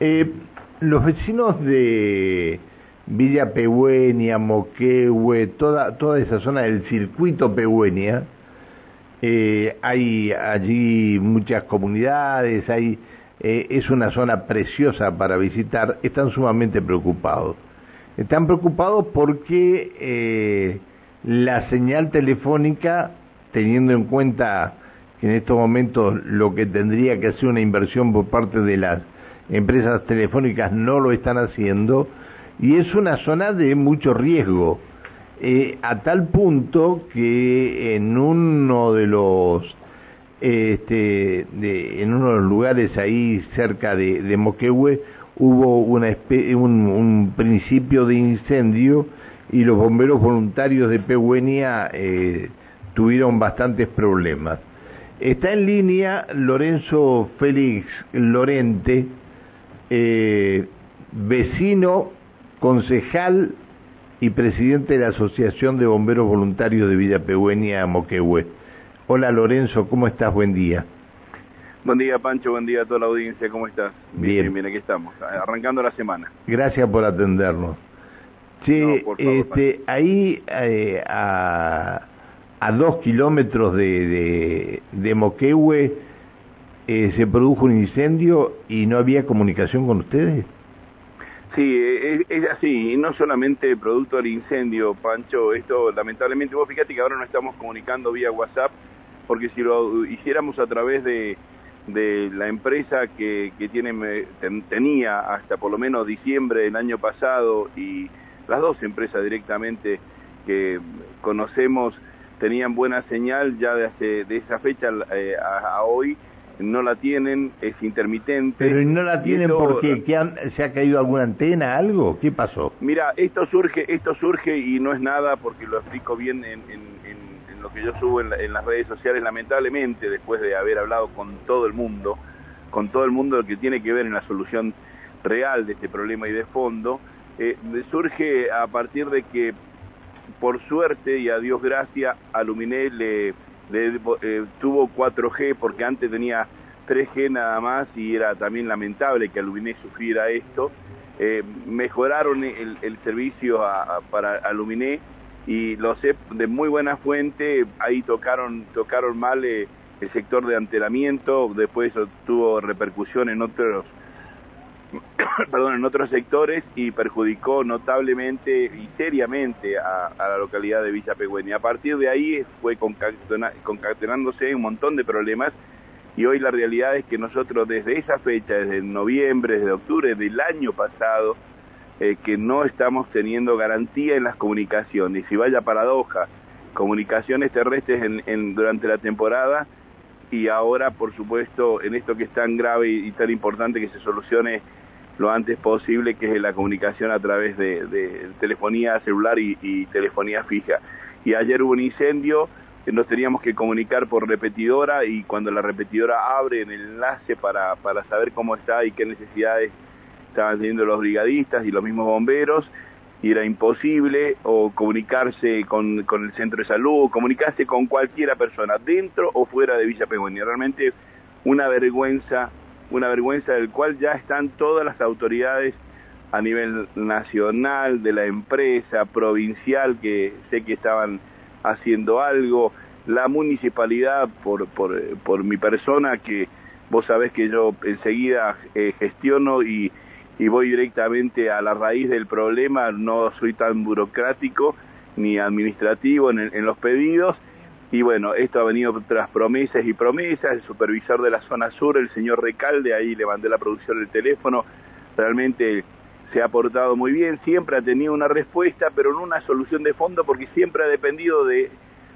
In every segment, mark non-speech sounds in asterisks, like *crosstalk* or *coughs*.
Eh, los vecinos de Villa Pehuenia, Moquehue, toda, toda esa zona del circuito Pehuenia, eh, hay allí muchas comunidades, hay, eh, es una zona preciosa para visitar, están sumamente preocupados. Están preocupados porque eh, la señal telefónica, teniendo en cuenta que en estos momentos lo que tendría que hacer una inversión por parte de las empresas telefónicas no lo están haciendo, y es una zona de mucho riesgo eh, a tal punto que en uno de los este, de, en uno de los lugares ahí cerca de, de Moquehue hubo una un, un, principio de incendio y los bomberos voluntarios de Pehuenia eh, tuvieron bastantes problemas. Está en línea Lorenzo Félix Lorente, eh, vecino, concejal y presidente de la Asociación de Bomberos Voluntarios de Villa Pegüeña, Moquehue. Hola Lorenzo, ¿cómo estás? Buen día. Buen día Pancho, buen día a toda la audiencia, ¿cómo estás? Bien, bien, aquí estamos, arrancando la semana. Gracias por atendernos. Sí, este, ahí eh, a, a, dos kilómetros de, de, de Moquehue eh, se produjo un incendio y no había comunicación con ustedes. Sí, es, así, y no solamente producto del incendio, Pancho, esto lamentablemente, vos fíjate que ahora no estamos comunicando vía WhatsApp, porque si lo hiciéramos a través de, de la empresa que, que tiene, tenía hasta por lo menos diciembre del año pasado y las dos empresas directamente que conocemos tenían buena señal ya de, de esa fecha eh, a hoy, no la tienen, es intermitente. Pero no la tienen porque se ha caído alguna antena, algo, ¿qué pasó? Mira, esto surge, esto surge y no es nada porque lo explico bien en, lo que yo subo en, las redes sociales, lamentablemente después de haber hablado con todo el mundo, con todo el mundo que tiene que ver en la solución real de este problema y de fondo, eh, surge a partir de que por suerte y a Dios gracia, Aluminé le eh, tuvo 4G porque antes tenía 3G nada más y era también lamentable que Aluminé sufriera esto. Eh, mejoraron el, servicio para Aluminé y lo sé de muy buena fuente, ahí tocaron, tocaron mal eh, el sector de antelamiento, después tuvo repercusión en otros *coughs* perdón, en otros sectores y perjudicó notablemente y seriamente a, la localidad de Villa Pegüen. Y a partir de ahí fue concatenándose un montón de problemas y hoy la realidad es que nosotros desde esa fecha, desde noviembre, desde octubre del año pasado, eh, que no estamos teniendo garantía en las comunicaciones. Y vaya paradoja, comunicaciones terrestres durante la temporada y ahora, por supuesto, en esto que es tan grave y tan importante que se solucione lo antes posible, que es la comunicación a través de, telefonía celular y, telefonía fija. Y ayer hubo un incendio, nos teníamos que comunicar por repetidora y cuando la repetidora abre el enlace para, para saber cómo está y qué necesidades estaban teniendo los brigadistas y los mismos bomberos, y era imposible o comunicarse con, con el centro de salud, comunicarse con cualquiera persona, dentro o fuera de Villa Pegueña. Realmente una vergüenza una vergüenza del cual ya están todas las autoridades a nivel nacional, de la empresa, provincial, que sé que estaban haciendo algo, la municipalidad por, por, por mi persona, que vos sabés que yo enseguida eh, gestiono y, y voy directamente a la raíz del problema, no soy tan burocrático ni administrativo en, en los pedidos, y bueno, esto ha venido tras promesas y promesas, el supervisor de la zona sur, el señor Recalde, ahí le mandé la producción del teléfono, realmente se ha portado muy bien, siempre ha tenido una respuesta, pero no una solución de fondo porque siempre ha dependido de,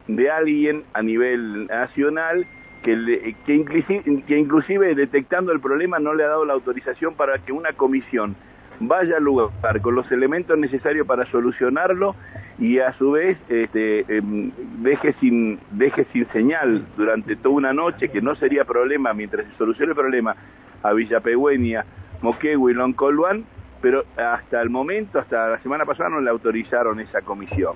de alguien a nivel nacional que, inclusive, que inclusive detectando el problema no le ha dado la autorización para que una comisión vaya al lugar con los elementos necesarios para solucionarlo y a su vez este, em, deje, sin, deje sin señal durante toda una noche, que no sería problema mientras se solucione el problema a Villa Pegüeña, Moquegua y Loncoluan, pero hasta el momento, hasta la semana pasada no le autorizaron esa comisión.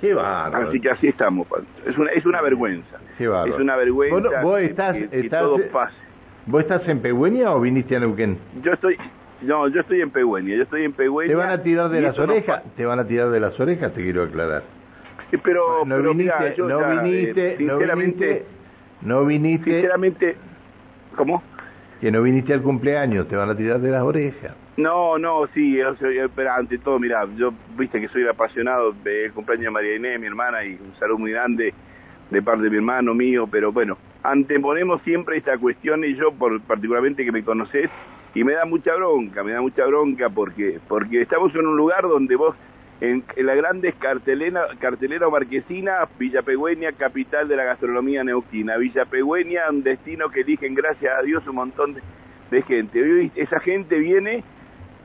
Qué bárbaro. Así que así estamos, es una, es una vergüenza. Qué es una vergüenza vos, estás, que, todo pase ¿Vos estás en Pegüeña o viniste a Neuquén? Yo estoy, no, yo estoy en Pegüeña, yo estoy en Pegüeña. ¿Te van a tirar de las orejas? ¿Te van a tirar de las orejas? Te quiero aclarar. Pero, no pero viniste, mirá, yo no, ya, eh, viniste sinceramente, no viniste, sinceramente, ¿cómo? que no viniste al cumpleaños, te van a tirar de las orejas. No, no, sí, o sea, pero ante todo, mira, yo viste que soy apasionado del cumpleaños de María Inés, mi hermana, y un saludo muy grande de parte de mi hermano mío, pero bueno, anteponemos siempre esta cuestión y yo, por, particularmente que me conoces, y me da mucha bronca, me da mucha bronca porque, porque estamos en un lugar donde vos, en, la grande cartelera, cartelera marquesina, Villa Pegüeña, capital de la gastronomía neuquina, Villa Pegüeña, un destino que eligen, gracias a Dios, un montón de, de gente. Esa gente viene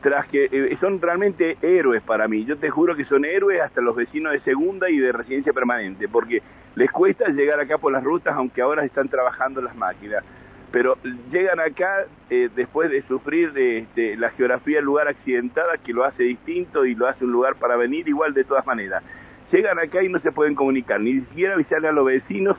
tras que eh, son realmente héroes para mí. Yo te juro que son héroes hasta los vecinos de segunda y de residencia permanente, porque les cuesta llegar acá por las rutas, aunque ahora están trabajando las máquinas. Pero llegan acá eh, después de sufrir de, de la geografía del lugar accidentada, que lo hace distinto y lo hace un lugar para venir igual de todas maneras. Llegan acá y no se pueden comunicar, ni siquiera avisarle a los vecinos,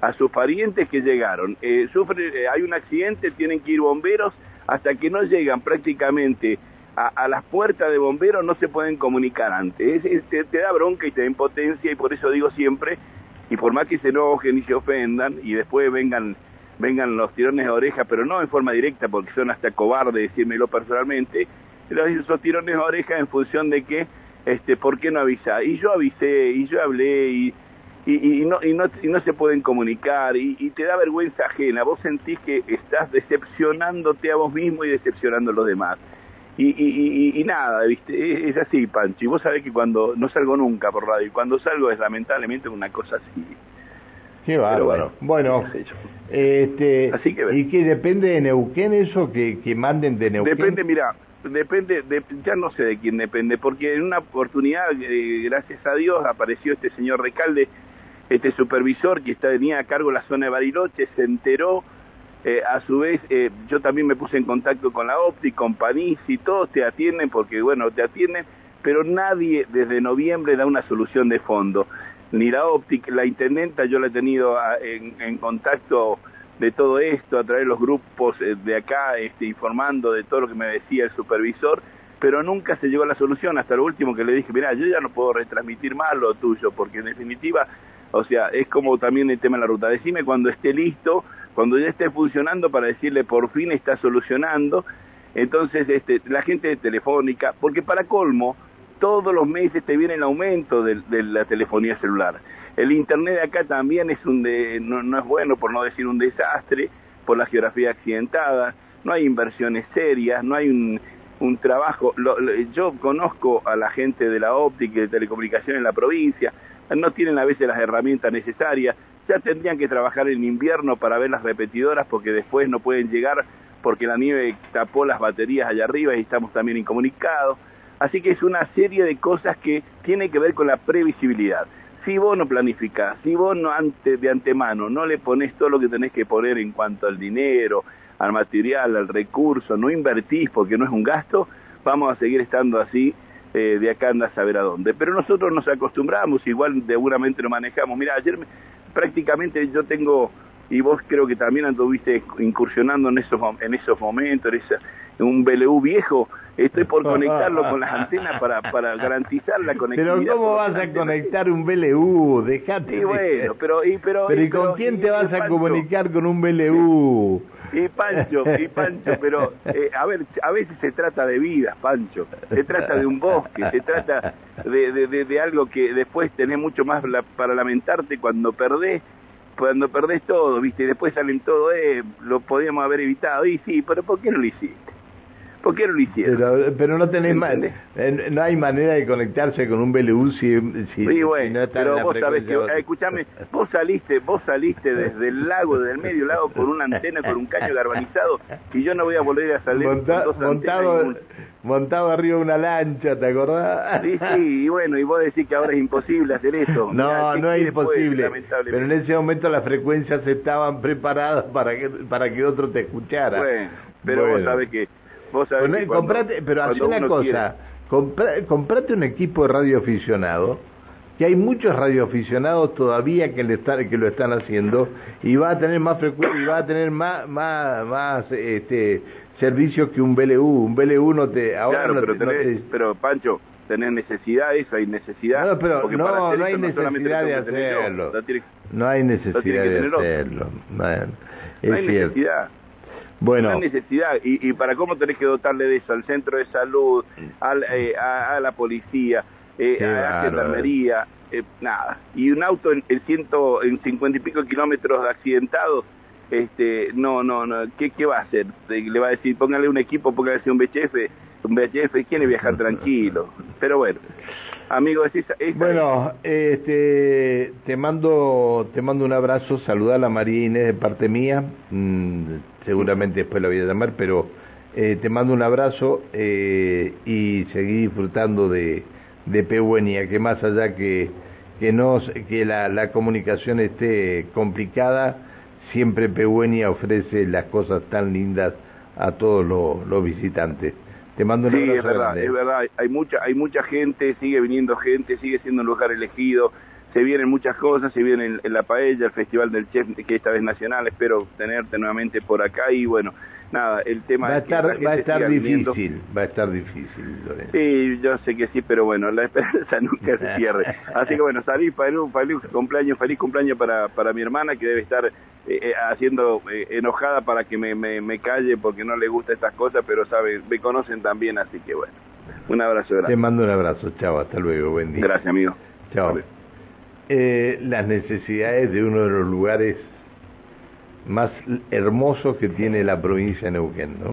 a sus parientes que llegaron. Eh, sufre, eh, hay un accidente, tienen que ir bomberos, hasta que no llegan prácticamente a, las puertas de bomberos no se pueden comunicar antes. Es, es, te, da bronca y te da impotencia y por eso digo siempre, y por más que se enojen y se ofendan y después vengan vengan los tirones de oreja, pero no en forma directa porque son hasta cobardes decírmelo personalmente, pero esos tirones de oreja en función de que, este, ¿por qué no avisa? Y yo avisé, y yo hablé, y, y, y, no, y, no, y no se pueden comunicar, y, y te da vergüenza ajena, vos sentís que estás decepcionándote a vos mismo y decepcionando a los demás. Y, y, y, y, nada, ¿viste? Es así, Pancho. Y vos sabés que cuando no salgo nunca por radio, y cuando salgo es lamentablemente una cosa así. Qué bárbaro. Bueno, bueno este, así que, ¿y que depende de Neuquén eso que, que manden de Neuquén? Depende, mira, depende, de, ya no sé de quién depende, porque en una oportunidad, eh, gracias a Dios, apareció este señor Recalde, este supervisor que está, tenía a cargo la zona de Bariloche, se enteró, eh, a su vez eh, yo también me puse en contacto con la OPTI, con Panisi, todos te atienden porque bueno, te atienden, pero nadie desde noviembre da una solución de fondo. Ni la OPTI, la intendenta yo la he tenido a, en, en, contacto de todo esto a través de los grupos eh, de acá, este, informando de todo lo que me decía el supervisor, pero nunca se llegó a la solución, hasta lo último que le dije, mira, yo ya no puedo retransmitir más lo tuyo, porque en definitiva, o sea, es como también el tema de la ruta, decime cuando esté listo, cuando ya esté funcionando para decirle por fin está solucionando. Entonces, este, la gente Telefónica, porque para colmo, todos los meses te viene el aumento de, la telefonía celular. El internet acá también es un de, no, es bueno, por no decir un desastre, por la geografía accidentada, no hay inversiones serias, no hay un, trabajo. Yo conozco a la gente de la óptica y de telecomunicaciones en la provincia, no tienen a veces las herramientas necesarias, ya tendrían que trabajar en invierno para ver las repetidoras porque después no pueden llegar porque la nieve tapó las baterías allá arriba y estamos también incomunicados. Así que es una serie de cosas que tiene que ver con la previsibilidad. Si vos no planificás, si vos no ante, de antemano no le pones todo lo que tenés que poner en cuanto al dinero, al material, al recurso, no invertís porque no es un gasto, vamos a seguir estando así eh, de acá anda a saber a dónde. Pero nosotros nos acostumbramos, igual seguramente lo manejamos. Mira, ayer me, prácticamente yo tengo, y vos creo que también anduviste incursionando en esos, en esos momentos, en, en un BLU viejo, estoy por *laughs* conectarlo con las antenas para, para garantizar la conectividad. Pero ¿cómo vas a conectar un BLU? Dejate. Y bueno, pero... Y, pero, pero ¿y con quién te vas a comunicar con un BLU? Y Pancho, y Pancho, pero eh, a ver, a veces se trata de vidas, Pancho, se trata de un bosque, se trata de, de, de, de algo que después tenés mucho más la, para lamentarte cuando perdés, cuando perdés todo, viste, y después salen todo, eh, lo podíamos haber evitado, y sí, pero ¿por qué no lo hiciste? ¿Por qué no lo hicieron? Pero, pero no tenés man, eh, no hay manera de conectarse con un BLU si, si, sí, bueno, si no está pero vos sabés que, eh, escuchame, *laughs* vos saliste, vos saliste desde el lago, desde el medio lago con una antena, con un caño galvanizado y yo no voy a volver a salir Monta, con dos montado, montado arriba de una lancha, ¿te acordás? Sí, sí, *laughs* y bueno, y vos decís que ahora es imposible hacer eso. No, Mirá, no es imposible, pero en ese momento las frecuencias estaban preparadas para que, para que otro te escuchara. Bueno, pero bueno. vos sabés que Vos sabés cuando, comprate, pero hace una cosa, compra, comprate un equipo de radio aficionado, que hay muchos radioaficionados todavía que, le están, que lo están haciendo y va a tener más frecuencia y va a tener más, más, más este, servicios que un BLU. Un BLU no te... Ahora claro, pero, pero Pancho, tener necesidad, eso hay necesidad. No, pero no, no hay necesidad de hacerlo. No hay necesidad de hacerlo. No hay necesidad. Bueno. No hay necesidad. ¿Y, ¿Y para cómo tenés que dotarle de eso? Al centro de salud, al, eh, a, la policía, eh, a la gendarmería, eh, nada. Y un auto en, ciento, en cincuenta y pico kilómetros de accidentados, este, no, no, no, ¿qué, ¿qué va a hacer? Le va a decir, póngale un equipo, póngale un BHF, un BHF quiere viajar *laughs* tranquilo. Pero bueno, amigo, es esa, Bueno, este, te mando te mando un abrazo, saludar a la María Inés de parte mía, mm, seguramente después la voy a llamar, pero eh, te mando un abrazo eh, y seguí disfrutando de, de Pehuenia, que más allá que, que, no, que la, la comunicación esté complicada, siempre Pehuenia ofrece las cosas tan lindas a todos los visitantes. Te mando un sí, es verdad, es verdad. Hay mucha, hay mucha gente, sigue viniendo gente, sigue siendo un lugar elegido. Se vienen muchas cosas, se viene en, la paella, el Festival del Chef, que esta vez nacional. Espero tenerte nuevamente por acá y bueno, nada, el tema va a estar, va a estar difícil, va a estar difícil. Sí, yo sé que sí, pero bueno, la esperanza *laughs* nunca se cierre. *laughs* Así que bueno, salí, feliz, feliz cumpleaños, feliz cumpleaños para, para mi hermana que debe estar eh, eh, haciendo eh, enojada para que me, me, calle porque no le gusta estas cosas, pero sabe, me conocen también, así que bueno, un abrazo grande. Te mando un abrazo, chao, hasta luego, buen día. Gracias, amigo. Chao. Las necesidades de uno de los lugares más hermoso que tiene la provincia de Neuquén, ¿no?